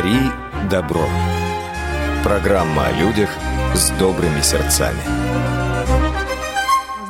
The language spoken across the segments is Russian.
Дари добро. Программа о людях с добрыми сердцами.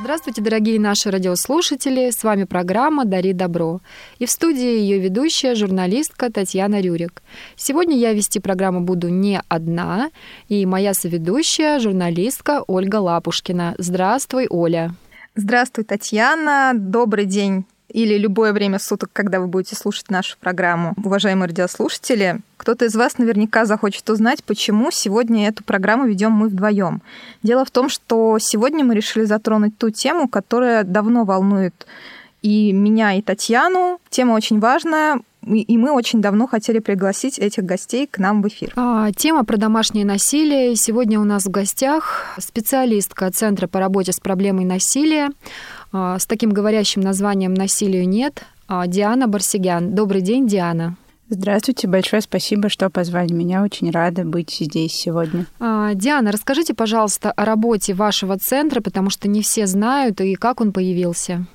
Здравствуйте, дорогие наши радиослушатели! С вами программа «Дари добро». И в студии ее ведущая, журналистка Татьяна Рюрик. Сегодня я вести программу буду не одна, и моя соведущая, журналистка Ольга Лапушкина. Здравствуй, Оля! Здравствуй, Татьяна! Добрый день или любое время суток, когда вы будете слушать нашу программу. Уважаемые радиослушатели, кто-то из вас наверняка захочет узнать, почему сегодня эту программу ведем мы вдвоем. Дело в том, что сегодня мы решили затронуть ту тему, которая давно волнует и меня, и Татьяну. Тема очень важная, и мы очень давно хотели пригласить этих гостей к нам в эфир. А, тема про домашнее насилие. Сегодня у нас в гостях специалистка Центра по работе с проблемой насилия с таким говорящим названием «Насилию нет» а, Диана Барсигян. Добрый день, Диана. Здравствуйте, большое спасибо, что позвали меня. Очень рада быть здесь сегодня. А, Диана, расскажите, пожалуйста, о работе вашего центра, потому что не все знают и как он появился.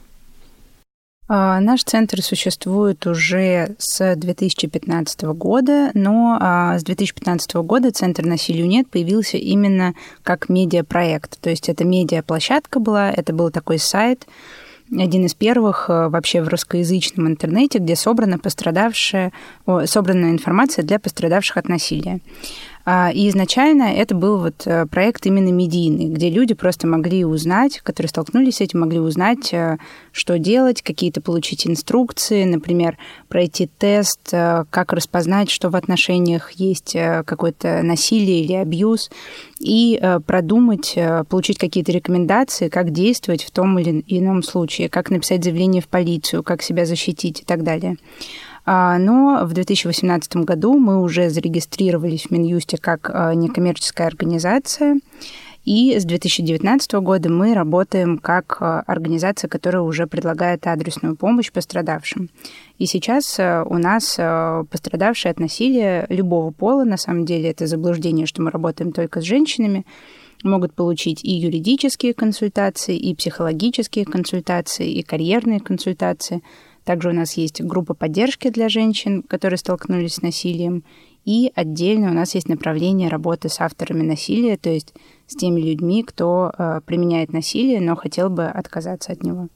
А, наш центр существует уже с 2015 года, но а, с 2015 года Центр насилию нет появился именно как медиапроект. То есть это медиаплощадка была, это был такой сайт, один из первых а, вообще в русскоязычном интернете, где собрана пострадавшая, собрана информация для пострадавших от насилия. А, и изначально это был вот э, проект именно медийный, где люди просто могли узнать, которые столкнулись с этим, могли узнать, э, что делать, какие-то получить инструкции, например, пройти тест, э, как распознать, что в отношениях есть какое-то насилие или абьюз, и продумать, получить какие-то рекомендации, как действовать в том или ином случае, как написать заявление в полицию, как себя защитить и так далее. А, но в 2018 году мы уже зарегистрировались в Минюсте как а, некоммерческая организация, и с 2019 года мы работаем как а, организация, которая уже предлагает адресную помощь пострадавшим. И сейчас у нас пострадавшие от насилия любого пола, на самом деле это заблуждение, что мы работаем только с женщинами, могут получить и юридические консультации, и психологические консультации, и карьерные консультации – также у нас есть группа поддержки для женщин, которые столкнулись с насилием. И отдельно у нас есть направление работы с авторами насилия, то есть с теми людьми, кто э, применяет насилие, но хотел бы отказаться от него.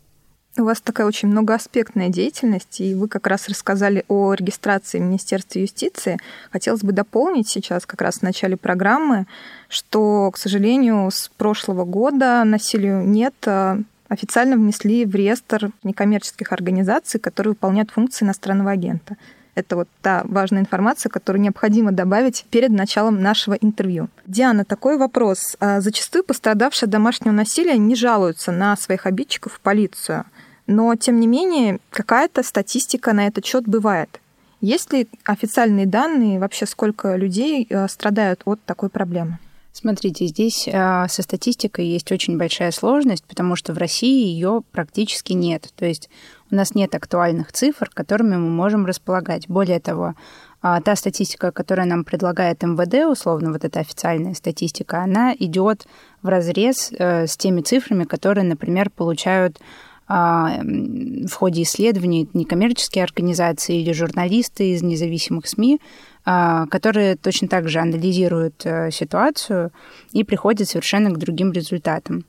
У вас такая очень многоаспектная деятельность, и вы как раз рассказали о регистрации в Министерстве юстиции. Хотелось бы дополнить сейчас, как раз в начале программы, что, к сожалению, с прошлого года насилию нет э, официально внесли в реестр некоммерческих организаций, которые выполняют функции иностранного агента. Это вот та важная информация, которую необходимо добавить перед началом нашего интервью. Диана, такой вопрос. А, зачастую пострадавшие от домашнего насилия не жалуются на своих обидчиков в полицию. Но, тем не менее, какая-то статистика на этот счет бывает. Есть ли официальные данные вообще, сколько людей а, страдают от такой проблемы? Смотрите, здесь э, со статистикой есть очень большая сложность, потому что в России ее практически нет. То есть у нас нет актуальных цифр, которыми мы можем располагать. Более того, э, та статистика, которую нам предлагает МВД, условно, вот эта официальная статистика, она идет в разрез э, с теми цифрами, которые, например, получают в ходе исследований некоммерческие организации или журналисты из независимых СМИ, а, которые точно так же анализируют э, ситуацию и приходят совершенно к другим результатам.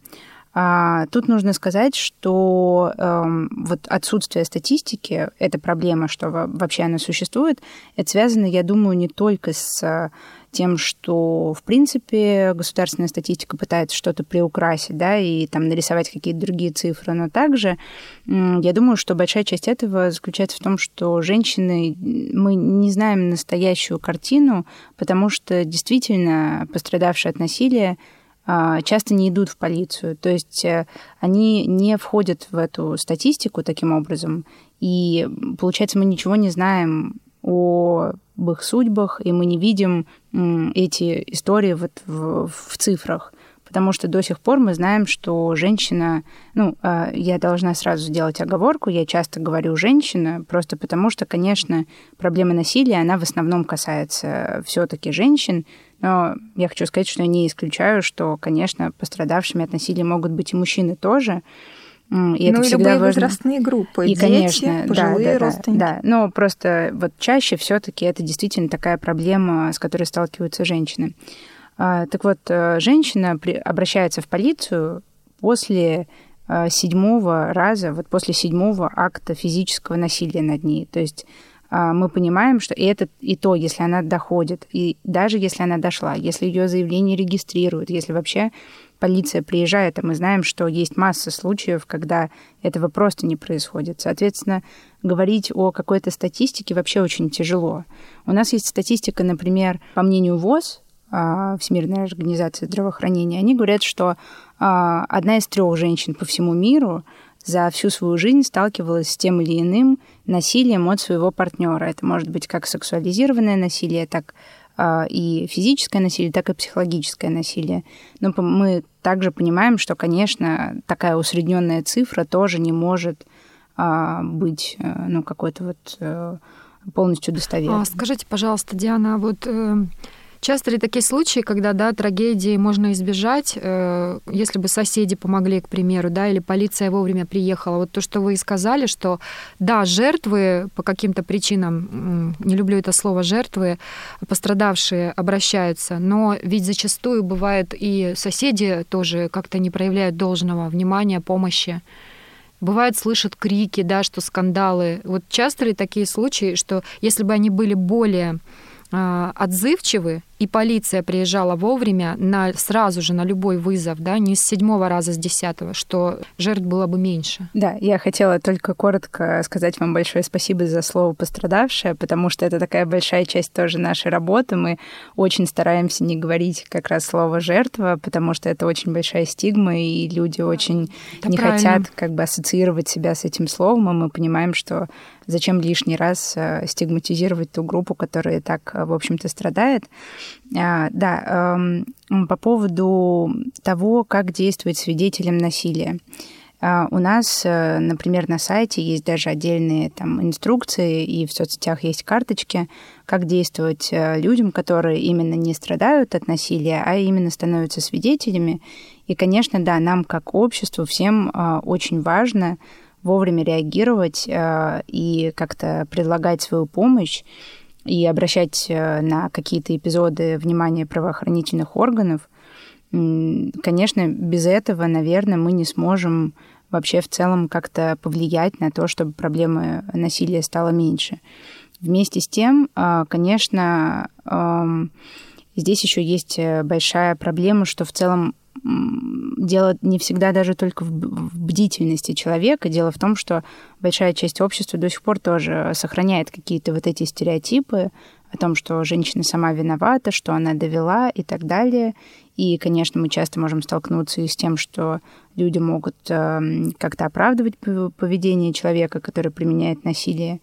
А, тут нужно сказать, что э, вот отсутствие статистики, эта проблема, что вообще она существует, это связано, я думаю, не только с тем, что, в принципе, государственная статистика пытается что-то приукрасить, да, и там нарисовать какие-то другие цифры, но также я думаю, что большая часть этого заключается в том, что женщины, мы не знаем настоящую картину, потому что действительно пострадавшие от насилия часто не идут в полицию. То есть э, они не входят в эту статистику таким образом. И получается, мы ничего не знаем о их судьбах, и мы не видим эти истории вот в, в цифрах. Потому что до сих пор мы знаем, что женщина, ну, а, я должна сразу сделать оговорку, я часто говорю женщина, просто потому что, конечно, проблема насилия, она в основном касается все-таки женщин, но я хочу сказать, что я не исключаю, что, конечно, пострадавшими от насилия могут быть и мужчины тоже, И ну, это и любые важно. возрастные группы, и, дети, конечно, пожилые да, да, родственники. Да, но просто вот чаще все таки это действительно такая проблема, с которой сталкиваются женщины. А, так вот, э, женщина обращается в полицию после э, седьмого раза, вот после седьмого акта физического насилия над ней. То есть мы понимаем, что и это и то, если она доходит, и даже если она дошла, если ее заявление регистрируют, если вообще полиция приезжает, а мы знаем, что есть масса случаев, когда этого просто не происходит. Соответственно, говорить о какой-то статистике вообще очень тяжело. У нас есть статистика, например, по мнению ВОЗ, а, Всемирной организации здравоохранения, они говорят, что а, одна из трех женщин по всему миру за всю свою жизнь сталкивалась с тем или иным насилием от своего партнера. Это может быть как сексуализированное насилие, так а, и физическое насилие, так и психологическое насилие. Но мы также понимаем, что, конечно, такая усредненная цифра тоже не может а, быть э, ну, какой-то вот э, полностью достоверной. А, скажите, пожалуйста, Диана, вот э, Часто ли такие случаи, когда, да, трагедии можно избежать, э, если бы соседи помогли, к примеру, да, или полиция вовремя приехала? Вот то, что вы сказали, что, да, жертвы по каким-то причинам, не люблю это слово жертвы, пострадавшие обращаются, но ведь зачастую бывает и соседи тоже как-то не проявляют должного внимания, помощи. Бывает, слышат крики, да, что скандалы. Вот часто ли такие случаи, что если бы они были более а, отзывчивы, и полиция приезжала вовремя на, сразу же на любой вызов, да, не с седьмого раза, с десятого, что жертв было бы меньше. Да, я хотела только коротко сказать вам большое спасибо за слово «пострадавшая», потому что это такая большая часть тоже нашей работы. Мы очень стараемся не говорить как раз слово «жертва», потому что это очень большая стигма, и люди очень это не правильно. хотят как бы ассоциировать себя с этим словом, и мы понимаем, что зачем лишний раз э, стигматизировать ту группу, которая так, э, в общем-то, страдает. А, да, эм, по поводу того, как действовать свидетелем насилия. А, у нас, э, например, на сайте есть даже отдельные там инструкции, и в соцсетях есть карточки, как действовать людям, которые именно не страдают от насилия, а именно становятся свидетелями. И, конечно, да, нам как обществу всем очень важно вовремя реагировать э, и как-то предлагать свою помощь и обращать э, на какие-то эпизоды внимание правоохранительных органов. Конечно, без этого, наверное, мы не сможем вообще в целом как-то повлиять на то, чтобы проблемы насилия стало меньше. Вместе с тем, э, конечно, эм, здесь еще есть большая проблема, что в целом дело не всегда даже только в бдительности человека. Дело в том, что большая часть общества до сих пор тоже сохраняет какие-то вот эти стереотипы о том, что женщина сама виновата, что она довела и так далее. И, конечно, мы часто можем столкнуться и с тем, что люди могут эм, как-то оправдывать поведение человека, который применяет насилие.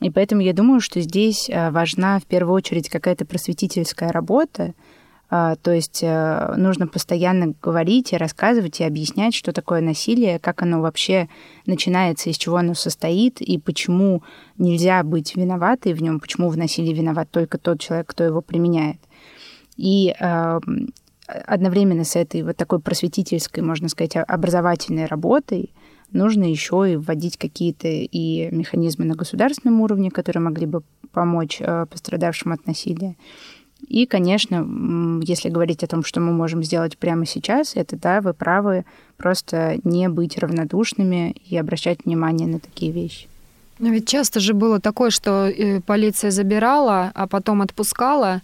И поэтому я думаю, что здесь э, важна в первую очередь какая-то просветительская работа, то есть э, нужно постоянно говорить и рассказывать и объяснять, что такое насилие, как оно вообще начинается, из чего оно состоит, и почему нельзя быть виноватой в нем, почему в насилии виноват только тот человек, кто его применяет. И э, одновременно с этой вот такой просветительской, можно сказать, образовательной работой нужно еще и вводить какие-то и механизмы на государственном уровне, которые могли бы помочь э, пострадавшим от насилия. И, конечно, если говорить о том, что мы можем сделать прямо сейчас, это, да, вы правы, просто не быть равнодушными и обращать внимание на такие вещи. Но ведь часто же было такое, что э, полиция забирала, а потом отпускала.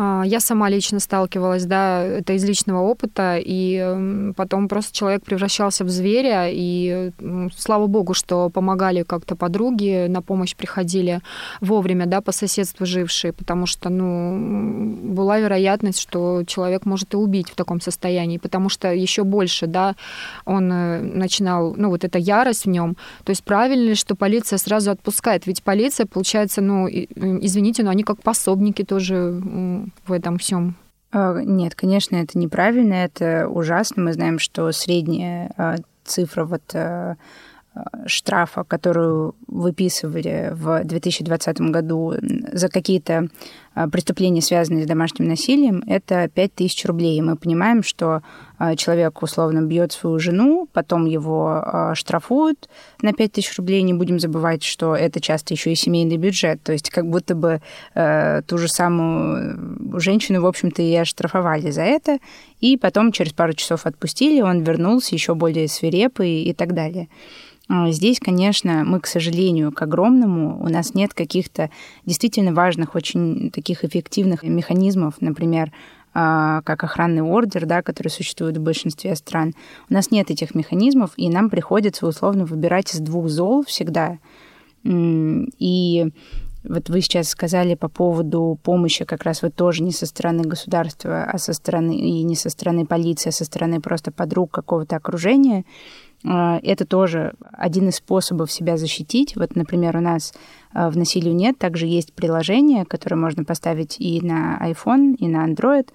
А, я сама лично сталкивалась, да, это из личного опыта, и потом просто человек превращался в зверя, и слава богу, что помогали как-то подруги, на помощь приходили вовремя, да, по соседству жившие, потому что, ну, была вероятность, что человек может и убить в таком состоянии, потому что еще больше, да, он э, начинал, ну, вот эта ярость в нем. То есть правильно ли, что полиция сразу отпускает. Ведь полиция, получается, ну, извините, но они как пособники тоже в этом всем. А, нет, конечно, это неправильно, это ужасно. Мы знаем, что средняя а, цифра вот а, штрафа, которую выписывали в 2020 году за какие-то преступления, связанные с домашним насилием, это 5000 рублей. И мы понимаем, что человек условно бьет свою жену, потом его а, штрафуют на 5000 рублей. Не будем забывать, что это часто еще и семейный бюджет. То есть как будто бы э, ту же самую женщину, в общем-то, и оштрафовали за это. И потом через пару часов отпустили, он вернулся еще более свирепый и так далее. А, здесь, конечно, мы, к сожалению, к огромному, у нас нет каких-то действительно важных, очень таких эффективных механизмов, например, а, как охранный ордер, да, который существует в большинстве стран. У нас нет этих механизмов, и нам приходится условно выбирать из двух зол всегда. И вот вы сейчас сказали по поводу помощи как раз вот тоже не со стороны государства, а со стороны и не со стороны полиции, а со стороны просто подруг какого-то окружения. А, это тоже один из способов себя защитить. Вот, например, у нас а, в «Насилию нет» также есть приложение, которое можно поставить и на iPhone, и на Android.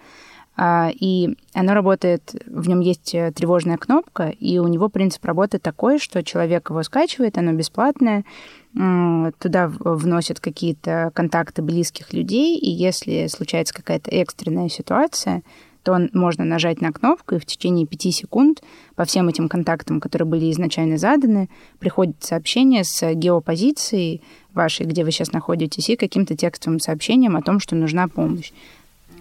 А, и оно работает, в нем есть э, тревожная кнопка, и у него принцип работы такой, что человек его скачивает, оно бесплатное, туда вносят какие-то контакты близких людей, и если случается какая-то экстренная ситуация, то можно нажать на кнопку, и в течение пяти секунд по всем этим контактам, которые были изначально заданы, приходит сообщение с геопозицией вашей, где вы сейчас находитесь, и каким-то текстовым сообщением о том, что нужна помощь.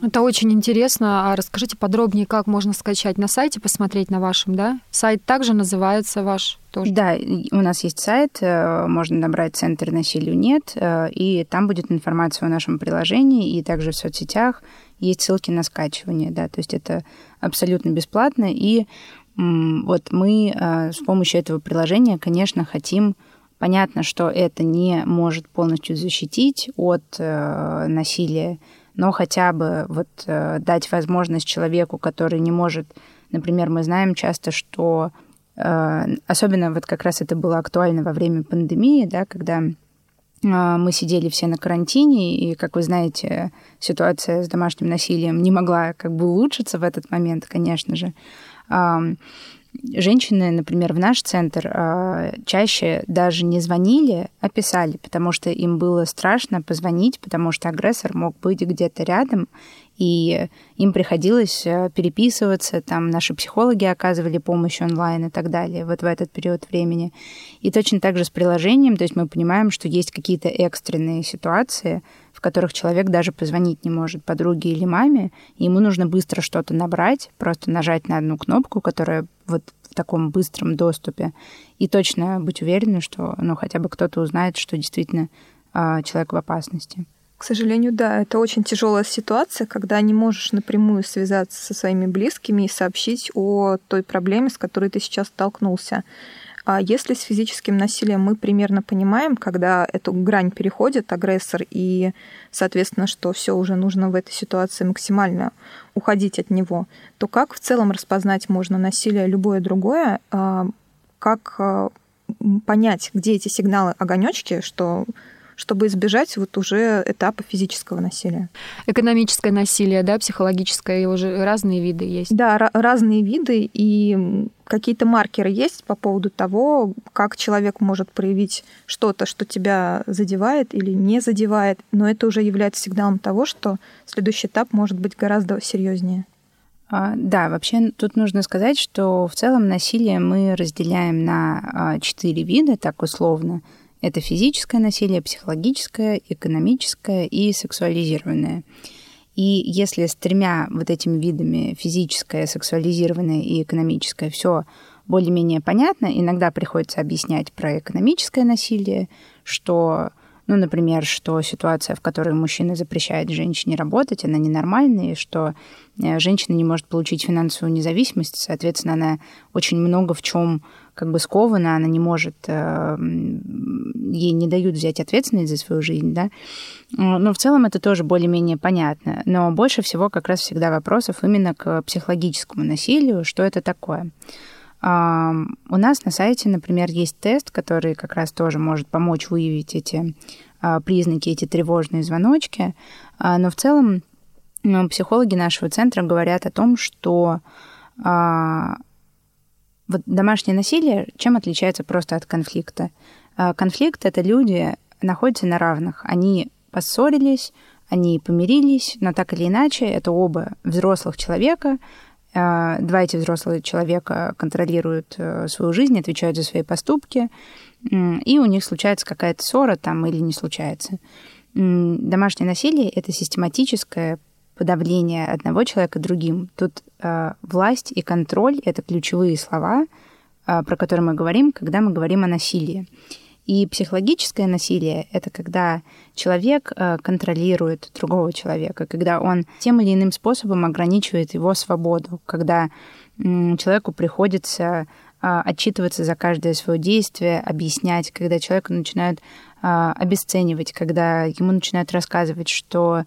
Это очень интересно. А расскажите подробнее, как можно скачать на сайте, посмотреть на вашем, да? Сайт также называется ваш тоже? Да, у нас есть сайт, э, можно набрать «Центр насилию нет», э, и там будет информация о нашем приложении, и также в соцсетях есть ссылки на скачивание, да, то есть это абсолютно бесплатно, и вот мы э, с помощью этого приложения, конечно, хотим Понятно, что это не может полностью защитить от насилия но хотя бы вот э, дать возможность человеку, который не может, например, мы знаем часто, что э, особенно вот как раз это было актуально во время пандемии, да, когда э, мы сидели все на карантине, и, как вы знаете, ситуация с домашним насилием не могла как бы улучшиться в этот момент, конечно же женщины, например, в наш центр а, чаще даже не звонили, а писали, потому что им было страшно позвонить, потому что агрессор мог быть где-то рядом, и им приходилось э, переписываться, там наши психологи оказывали помощь онлайн и так далее вот в этот период времени. И точно так же с приложением, то есть мы понимаем, что есть какие-то экстренные ситуации, которых человек даже позвонить не может подруге или маме, и ему нужно быстро что-то набрать, просто нажать на одну кнопку, которая вот в таком быстром доступе, и точно быть уверенным, что ну, хотя бы кто-то узнает, что действительно э, человек в опасности. К сожалению, да, это очень тяжелая ситуация, когда не можешь напрямую связаться со своими близкими и сообщить о той проблеме, с которой ты сейчас столкнулся. А если с физическим насилием мы примерно понимаем, когда эту грань переходит агрессор, и, соответственно, что все уже нужно в этой ситуации максимально уходить от него, то как в целом распознать можно насилие любое другое, а, как а, понять, где эти сигналы огонечки, что чтобы избежать вот уже этапа физического насилия. Экономическое насилие, да, психологическое, его же разные виды есть. Да, разные виды, и какие-то маркеры есть по поводу того, как человек может проявить что-то, что тебя задевает или не задевает, но это уже является сигналом того, что следующий этап может быть гораздо серьезнее. А, да, вообще тут нужно сказать, что в целом насилие мы разделяем на а, четыре вида, так условно. Это физическое насилие, психологическое, экономическое и сексуализированное. И если с тремя вот этими видами физическое, сексуализированное и экономическое все более-менее понятно, иногда приходится объяснять про экономическое насилие, что ну, например, что ситуация, в которой мужчина запрещает женщине работать, она ненормальная, и что э, женщина не может получить финансовую независимость, соответственно, она очень много в чем как бы скована, она не может, э, ей не дают взять ответственность за свою жизнь, да. Но в целом это тоже более-менее понятно. Но больше всего как раз всегда вопросов именно к психологическому насилию, что это такое. У нас на сайте, например, есть тест, который как раз тоже может помочь выявить эти а, признаки, эти тревожные звоночки. А, но в целом ну, психологи нашего центра говорят о том, что а, вот домашнее насилие чем отличается просто от конфликта? Конфликт — это люди находятся на равных. Они поссорились, они помирились, но так или иначе это оба взрослых человека, два эти взрослых человека контролируют э, свою жизнь, отвечают за свои поступки, и у них случается какая-то ссора там или не случается. Домашнее насилие — это систематическое подавление одного человека другим. Тут э, власть и контроль — это ключевые слова, э, про которые мы говорим, когда мы говорим о насилии. И психологическое насилие — это когда человек э, контролирует другого человека, когда он тем или иным способом ограничивает его свободу, когда человеку приходится а, отчитываться за каждое свое действие, объяснять, когда человека начинают а, обесценивать, когда ему начинают рассказывать, что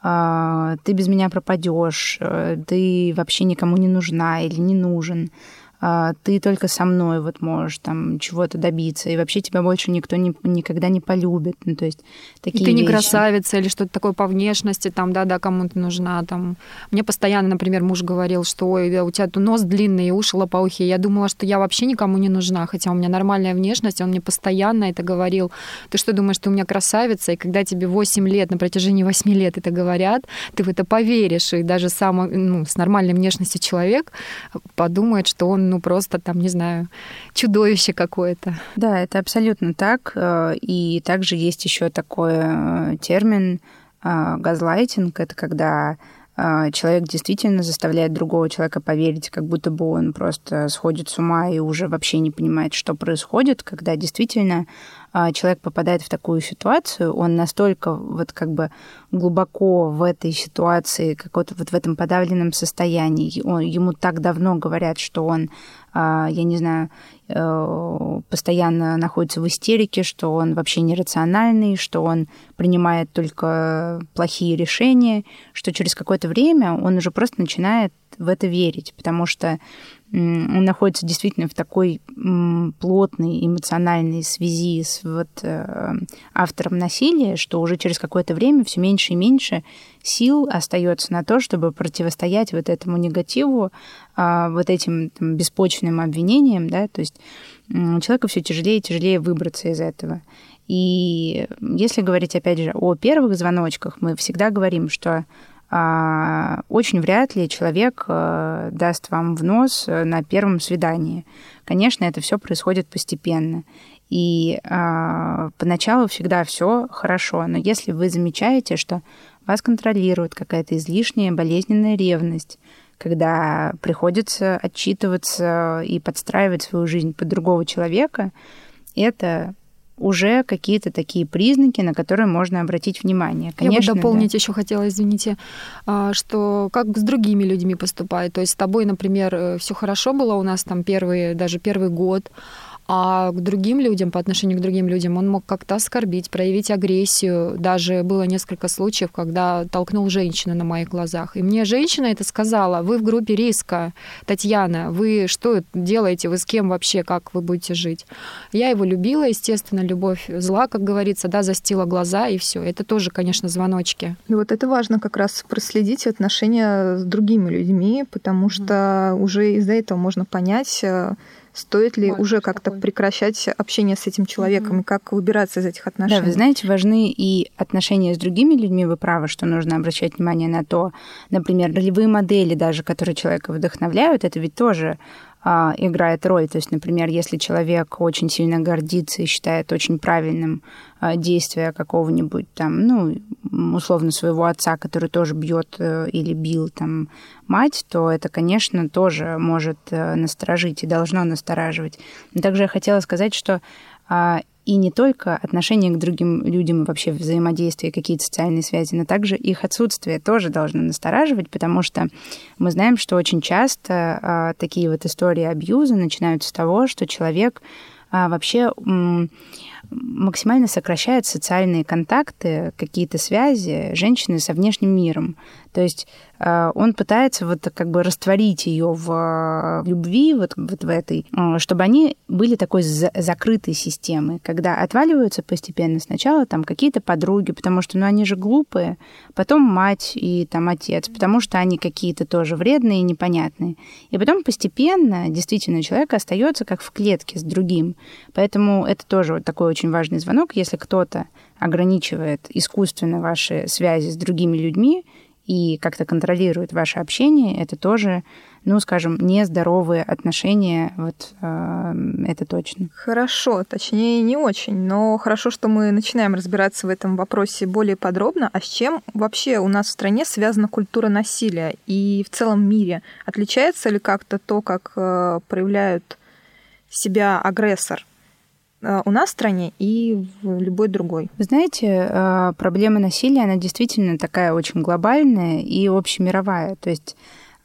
ты без меня пропадешь, э, ты вообще никому не нужна или не нужен. А, ты только со мной вот можешь там чего-то добиться, и вообще тебя больше никто не, никогда не полюбит. Ну, то есть такие и ты не вещи. красавица или что-то такое по внешности, там, да-да, кому ты нужна. Там. Мне постоянно, например, муж говорил, что ой, у тебя нос длинный, уши лопоухие. Я думала, что я вообще никому не нужна, хотя у меня нормальная внешность, он мне постоянно это говорил. Ты что думаешь, ты у меня красавица? И когда тебе 8 лет, на протяжении 8 лет это говорят, ты в это поверишь, и даже сам ну, с нормальной внешностью человек подумает, что он ну, просто там, не знаю, чудовище какое-то. Да, это абсолютно так. Э, и также есть еще такой э, термин э, газлайтинг. Это когда человек действительно заставляет другого человека поверить, как будто бы он просто сходит с ума и уже вообще не понимает, что происходит, когда действительно человек попадает в такую ситуацию, он настолько вот как бы глубоко в этой ситуации, как вот, вот в этом подавленном состоянии, он, ему так давно говорят, что он, а, я не знаю, э, постоянно находится в истерике, что он вообще нерациональный, что он принимает только плохие решения, что через какое-то время он уже просто начинает в это верить, потому что он находится действительно в такой плотной эмоциональной связи с вот э, автором насилия, что уже через какое-то время все меньше и меньше сил остается на то, чтобы противостоять вот этому негативу, а, вот этим там, беспочвенным обвинениям, да, то есть человеку все тяжелее и тяжелее выбраться из этого. И если говорить, опять же, о первых звоночках, мы всегда говорим, что очень вряд ли человек э, даст вам в нос э, на первом свидании. Конечно, это все происходит постепенно. И а, поначалу всегда все хорошо, но если вы замечаете, что вас контролирует какая-то излишняя болезненная ревность, когда приходится отчитываться и подстраивать свою жизнь под другого человека, это уже какие-то такие признаки, на которые можно обратить внимание. Конечно, Я бы дополнить да. еще хотела, извините, а, что как с другими людьми поступает. То есть с тобой, например, э, все хорошо было у нас там первый, даже первый год, а к другим людям, по отношению к другим людям, он мог как-то оскорбить, проявить агрессию. Даже было несколько случаев, когда толкнул женщину на моих глазах. И мне женщина это сказала, вы в группе риска, Татьяна, вы что делаете, вы с кем вообще, как вы будете жить? Я его любила, естественно, любовь зла, как говорится, да, застила глаза, и все. Это тоже, конечно, звоночки. И вот это важно как раз проследить отношения с другими людьми, потому что mm-hmm. уже из-за этого можно понять, э, Стоит ли Ой, уже как-то прекращать общение с этим человеком угу. и как выбираться из этих отношений? Да, вы знаете, важны и отношения с другими людьми. Вы правы, что нужно обращать внимание на то, например, ролевые модели даже, которые человека вдохновляют, это ведь тоже играет роль. То есть, например, если человек очень сильно гордится и считает очень правильным а, действие какого-нибудь там, ну, условно, своего отца, который тоже бьет э, или бил там мать, то это, конечно, тоже может э, насторожить и должно настораживать. Но также я хотела сказать, что а, и не только отношение к другим людям и вообще взаимодействие, какие-то социальные связи, но также их отсутствие тоже должно настораживать, потому что мы знаем, что очень часто а, такие вот истории абьюза начинаются с того, что человек а, вообще максимально сокращает социальные контакты, какие-то связи женщины со внешним миром. То есть он пытается вот как бы растворить ее в, в любви, вот, вот в этой, э, чтобы они были такой за, закрытой системой, когда отваливаются постепенно сначала там какие-то подруги, потому что, ну, они же глупые, потом мать и там отец, потому что они какие-то тоже вредные и непонятные. И потом постепенно действительно человек остается как в клетке с другим. Поэтому это тоже вот такой очень важный звонок, если кто-то ограничивает искусственно ваши связи с другими людьми, и как-то контролирует ваше общение, это тоже, ну, скажем, нездоровые отношения, вот э, это точно. Хорошо, точнее, не очень, но хорошо, что мы начинаем разбираться в этом вопросе более подробно. А с чем вообще у нас в стране связана культура насилия и в целом мире? Отличается ли как-то то, как э, проявляют себя агрессор у нас в стране и в любой другой. Вы знаете, э, проблема насилия, она действительно такая очень глобальная и общемировая. То есть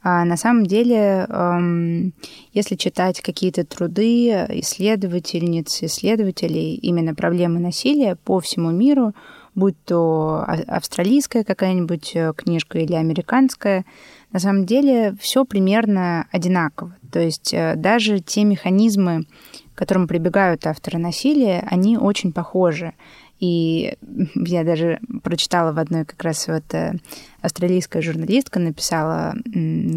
а, на самом деле, эм, если читать какие-то труды исследовательниц, исследователей именно проблемы насилия по всему миру, будь то австралийская какая-нибудь э, книжка или американская, на самом деле все примерно одинаково. То есть даже те механизмы, к которым прибегают авторы насилия, они очень похожи. И я даже прочитала в одной как раз вот э, австралийская журналистка написала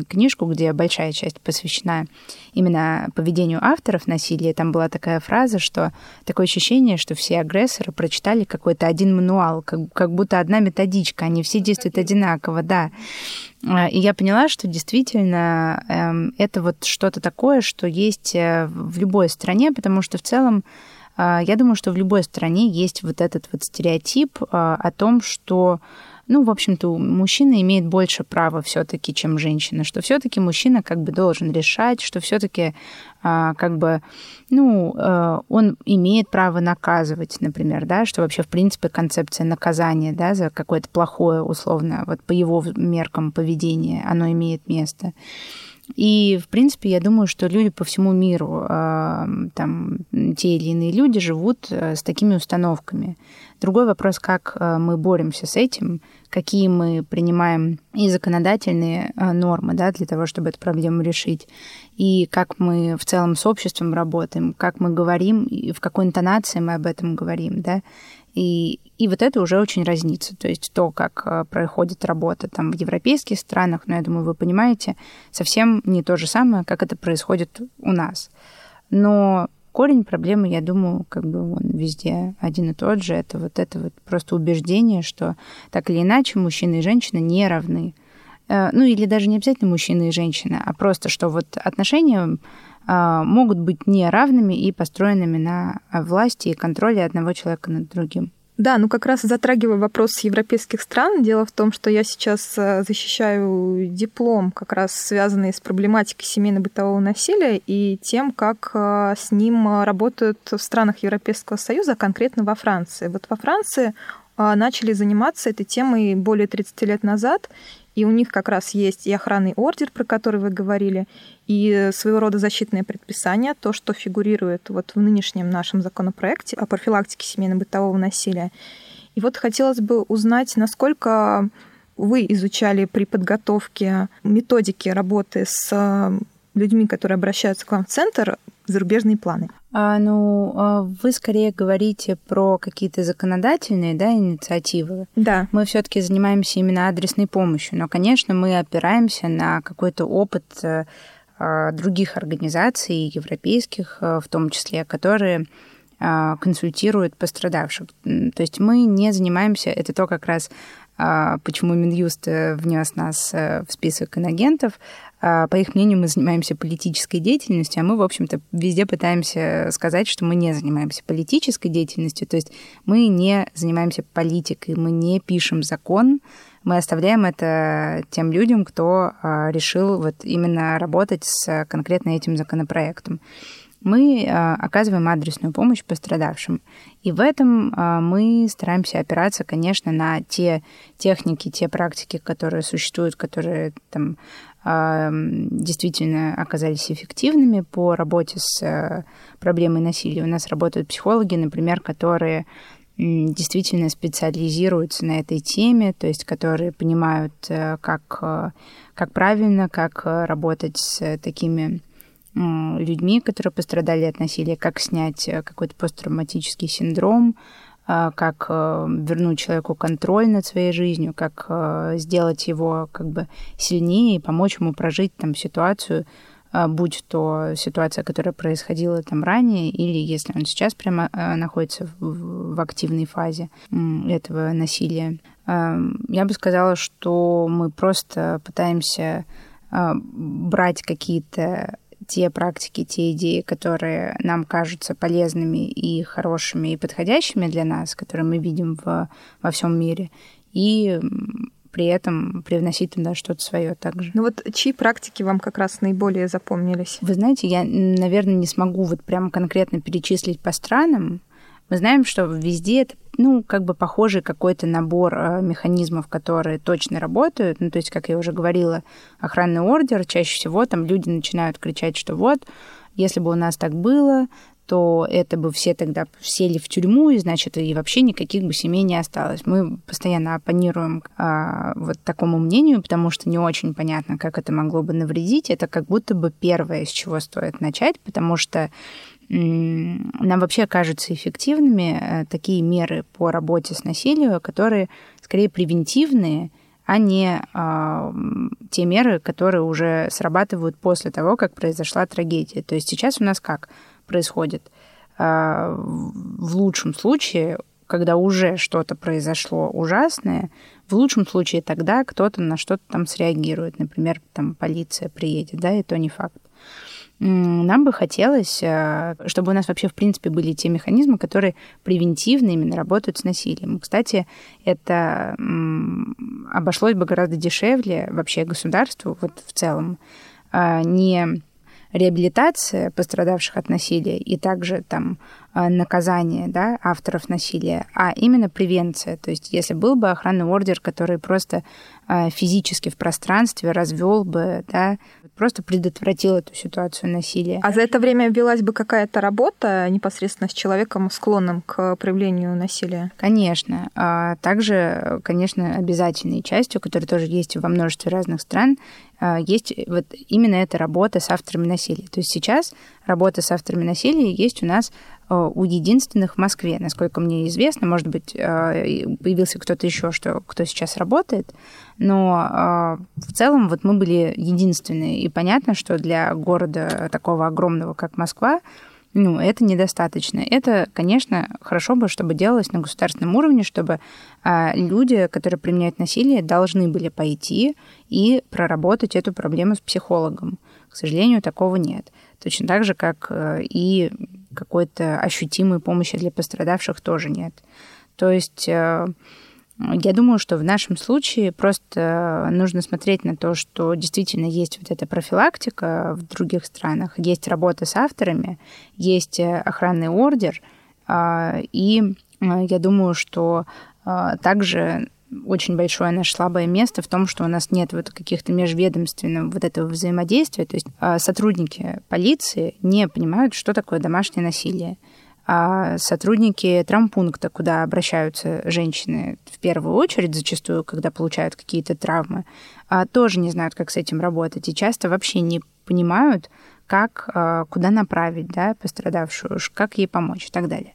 книжку, где большая часть посвящена именно поведению авторов насилия. Там была такая фраза, что такое ощущение, что все агрессоры прочитали какой-то один мануал, как, как будто одна методичка, они все действуют одинаково, да. А, и я поняла, что действительно эм, это вот что-то такое, что есть э, в любой стране, потому что в целом а, я думаю, что в любой стране есть вот этот вот стереотип а, о том, что ну, в общем-то, мужчина имеет больше права все-таки, чем женщина, что все-таки мужчина как бы должен решать, что все-таки как бы, ну, он имеет право наказывать, например, да, что вообще, в принципе, концепция наказания, да, за какое-то плохое, условно, вот по его меркам поведение, оно имеет место. И, в принципе, я думаю, что люди по всему миру, а, там, те или иные люди живут э, с такими установками. Другой вопрос, как э, мы боремся с этим, какие мы принимаем и законодательные э, нормы да, для того, чтобы эту проблему решить, и как мы в целом с обществом работаем, как мы говорим, и в какой интонации мы об этом говорим. Да? И, и вот это уже очень разнится. То есть то, как э, проходит работа там в европейских странах, ну, я думаю, вы понимаете, совсем не то же самое, как это происходит у нас. Но корень проблемы, я думаю, как бы он везде один и тот же. Это вот это вот просто убеждение, что так или иначе мужчины и женщины не равны. Э, ну или даже не обязательно мужчина и женщина, а просто, что вот отношения а, могут быть неравными и построенными на власти и контроле одного человека над другим. Да, ну как раз затрагивая вопрос европейских стран, дело в том, что я сейчас э, защищаю диплом, как раз связанный с проблематикой семейно-бытового насилия и тем, как э, с ним работают в странах Европейского Союза, конкретно во Франции. Вот во Франции э, начали заниматься этой темой более 30 лет назад, и у них как раз есть и охранный ордер, про который вы говорили, и своего рода защитное предписание, то, что фигурирует вот в нынешнем нашем законопроекте о профилактике семейно-бытового насилия. И вот хотелось бы узнать, насколько вы изучали при подготовке методики работы с людьми, которые обращаются к вам в центр, зарубежные планы? А, ну, а вы скорее говорите про какие-то законодательные да, инициативы. Да. Мы все-таки занимаемся именно адресной помощью, но, конечно, мы опираемся на какой-то опыт э, а, других организаций, европейских э, в том числе, которые консультируют пострадавших. То есть мы не занимаемся, это то как раз почему Минюст э, внес нас в список инагентов, а, по их мнению, мы занимаемся политической деятельностью, а мы, в общем-то, везде пытаемся сказать, что мы не занимаемся политической деятельностью, то есть мы не занимаемся политикой, мы не пишем закон, мы оставляем это тем людям, кто а, решил вот именно работать с конкретно этим законопроектом. Мы а, оказываем адресную помощь пострадавшим. И в этом мы стараемся опираться, конечно, на те техники, те практики, которые существуют, которые там действительно оказались эффективными по работе с проблемой насилия. У нас работают психологи, например, которые действительно специализируются на этой теме, то есть которые понимают, как, как правильно, как работать с такими людьми, которые пострадали от насилия, как снять э, какой-то посттравматический синдром, э, как э, вернуть человеку контроль над своей жизнью, как сделать его как бы сильнее и помочь ему прожить там ситуацию, будь то ситуация, которая происходила там ранее, или если он сейчас прямо находится в, в активной фазе этого насилия. Я бы сказала, что мы просто пытаемся брать какие-то те практики, те идеи, которые нам кажутся полезными и хорошими и подходящими для нас, которые мы видим в, во всем мире, и при этом привносить туда что-то свое также. Ну вот чьи практики вам как раз наиболее запомнились? Вы знаете, я, наверное, не смогу вот прямо конкретно перечислить по странам. Мы знаем, что везде это ну, как бы похожий какой-то набор э, механизмов, которые точно работают. Ну, то есть, как я уже говорила, охранный ордер, чаще всего там люди начинают кричать, что вот, если бы у нас так было, то это бы все тогда сели в тюрьму, и, значит, и вообще никаких бы семей не осталось. Мы постоянно оппонируем а, вот такому мнению, потому что не очень понятно, как это могло бы навредить. Это как будто бы первое, с чего стоит начать, потому что нам вообще кажутся эффективными э, такие меры по работе с насилием, которые скорее превентивные, а не э, те меры, которые уже срабатывают после того, как произошла трагедия. То есть сейчас у нас как происходит? Э, в лучшем случае, когда уже что-то произошло ужасное, в лучшем случае тогда кто-то на что-то там среагирует. Например, там полиция приедет, да, и то не факт. Нам бы хотелось, э, чтобы у нас вообще, в принципе, были те механизмы, которые превентивно именно работают с насилием. Кстати, это обошлось бы гораздо дешевле вообще государству вот в целом а, не реабилитация пострадавших от насилия и также там а, наказание да, авторов насилия, а именно превенция. То есть если был бы охранный ордер, который просто а, физически в пространстве развел бы, да, просто предотвратил эту ситуацию насилия. А за это время велась бы какая-то работа непосредственно с человеком, склонным к проявлению насилия? Конечно. А также, конечно, обязательной частью, которая тоже есть во множестве разных стран, а, есть вот именно эта работа с авторами насилия. То есть сейчас работа с авторами насилия есть у нас у единственных в Москве, насколько мне известно. Может быть, а, появился кто-то еще, что, кто сейчас работает. Но в целом вот мы были единственные. И понятно, что для города такого огромного, как Москва, ну, это недостаточно. Это, конечно, хорошо бы, чтобы делалось на государственном уровне, чтобы люди, которые применяют насилие, должны были пойти и проработать эту проблему с психологом. К сожалению, такого нет. Точно так же, как э, и какой-то ощутимой помощи для пострадавших тоже нет. То есть э, я думаю, что в нашем случае просто нужно смотреть на то, что действительно есть вот эта профилактика в других странах, есть работа с авторами, есть э, охранный ордер, а, и э, я думаю, что также очень большое наше слабое место в том, что у нас нет вот каких-то межведомственного вот этого взаимодействия. То есть а, сотрудники полиции не понимают, что такое домашнее насилие а сотрудники травмпункта, куда обращаются женщины в первую очередь, зачастую, когда получают какие-то травмы, а, тоже не знают, как с этим работать, и часто вообще не понимают, как, а, куда направить да, пострадавшую, как ей помочь и так далее.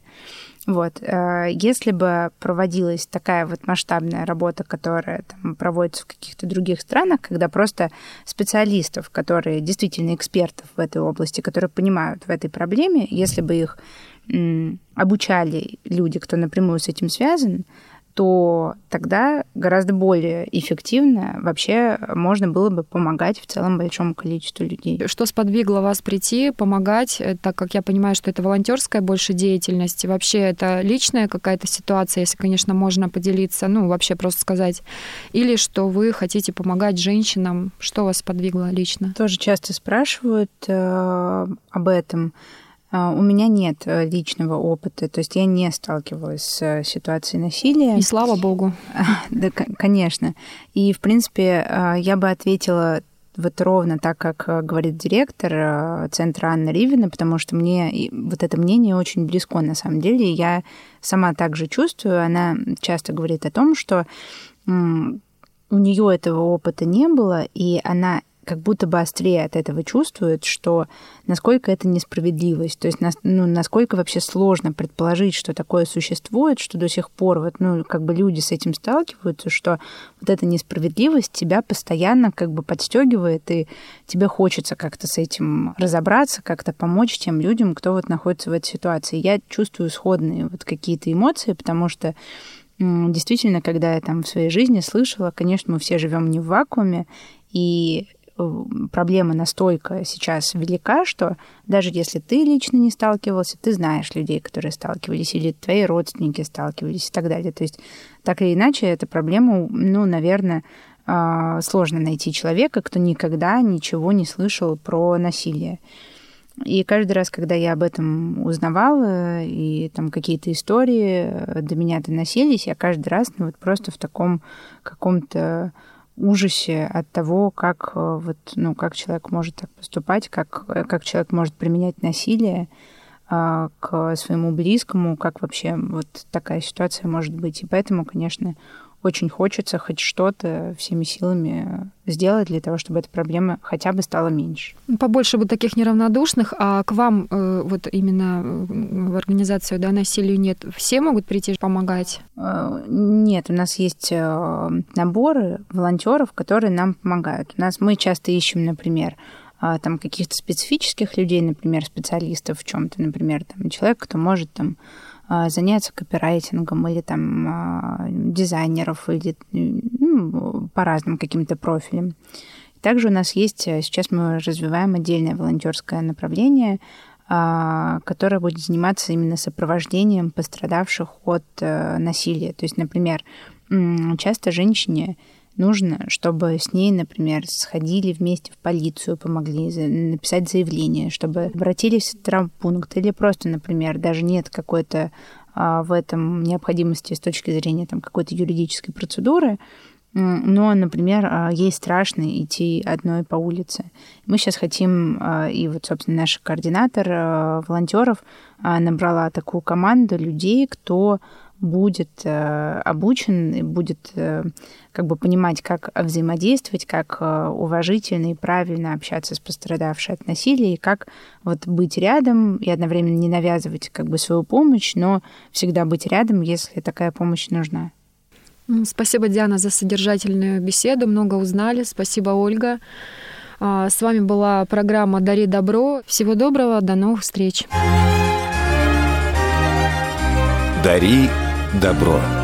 Вот. А, если бы проводилась такая вот масштабная работа, которая там, проводится в каких-то других странах, когда просто специалистов, которые действительно экспертов в этой области, которые понимают в этой проблеме, если бы их обучали люди, кто напрямую с этим связан, то тогда гораздо более эффективно вообще можно было бы помогать в целом большому количеству людей. Что сподвигло вас прийти, помогать, э, так как я понимаю, что это волонтерская больше деятельность, вообще это личная какая-то ситуация, если, конечно, можно поделиться, ну, вообще просто сказать, или что вы хотите помогать женщинам, что вас сподвигло лично? Тоже часто спрашивают э, об этом. А, у меня нет э, личного опыта, то есть я не сталкивалась с э, ситуацией насилия. И слава богу. Да, конечно. И, в принципе, а, я бы ответила вот ровно так, как э, говорит директор центра Анна Ривина, потому что мне вот это мнение очень близко на самом деле. Я сама также чувствую, она часто говорит о том, что у нее этого опыта не было, и она как будто бы острее от этого чувствует, что насколько это несправедливость, то есть ну, насколько вообще сложно предположить, что такое существует, что до сих пор вот, ну, как бы люди с этим сталкиваются, что вот эта несправедливость тебя постоянно как бы подстегивает, и тебе хочется как-то с этим разобраться, как-то помочь тем людям, кто вот находится в этой ситуации. Я чувствую сходные вот какие-то эмоции, потому что действительно, когда я там в своей жизни слышала, конечно, мы все живем не в вакууме, и проблема настолько сейчас велика, что даже если ты лично не сталкивался, ты знаешь людей, которые сталкивались, или твои родственники сталкивались и так далее. То есть так или иначе, эта проблема, ну, наверное, а, сложно найти человека, кто никогда ничего не слышал про насилие. И каждый раз, когда я об этом узнавала, и там какие-то истории э, до меня доносились, я каждый раз ну, вот просто в таком каком-то ужасе от того, как, э, вот, ну, как человек может так поступать, как, э, как человек может применять насилие а, к своему близкому, как вообще вот такая ситуация может быть. И поэтому, конечно, очень хочется хоть что-то всеми силами сделать для того, чтобы эта проблема хотя бы стала меньше. Побольше бы таких неравнодушных, а к вам э, вот именно э, в организацию да, насилию нет, все могут прийти помогать? Э, нет, у нас есть наборы волонтеров, которые нам помогают. У нас мы часто ищем, например, там каких-то специфических людей, например, специалистов в чем-то, например, там человек, кто может там заняться копирайтингом или там а, дизайнеров или ну, по разным каким-то профилям. Также у нас есть, э, сейчас мы развиваем отдельное волонтерское направление, а, которое будет заниматься именно сопровождением пострадавших от э, насилия. То есть, например, часто женщине нужно, чтобы с ней, например, сходили вместе в полицию, помогли написать заявление, чтобы обратились в травмпункт или просто, например, даже нет какой-то а, в этом необходимости с точки зрения там, какой-то юридической процедуры, но, например, а, ей страшно идти одной по улице. Мы сейчас хотим, а, и вот, собственно, наш координатор волонтеров набрала такую команду людей, кто будет э, обучен и будет э, как бы понимать, как взаимодействовать, как э, уважительно и правильно общаться с пострадавшей от насилия, и как вот быть рядом и одновременно не навязывать как бы свою помощь, но всегда быть рядом, если такая помощь нужна. Спасибо, Диана, за содержательную беседу. Много узнали. Спасибо, Ольга. А, с вами была программа «Дари добро». Всего доброго, до новых встреч. «Дари добро».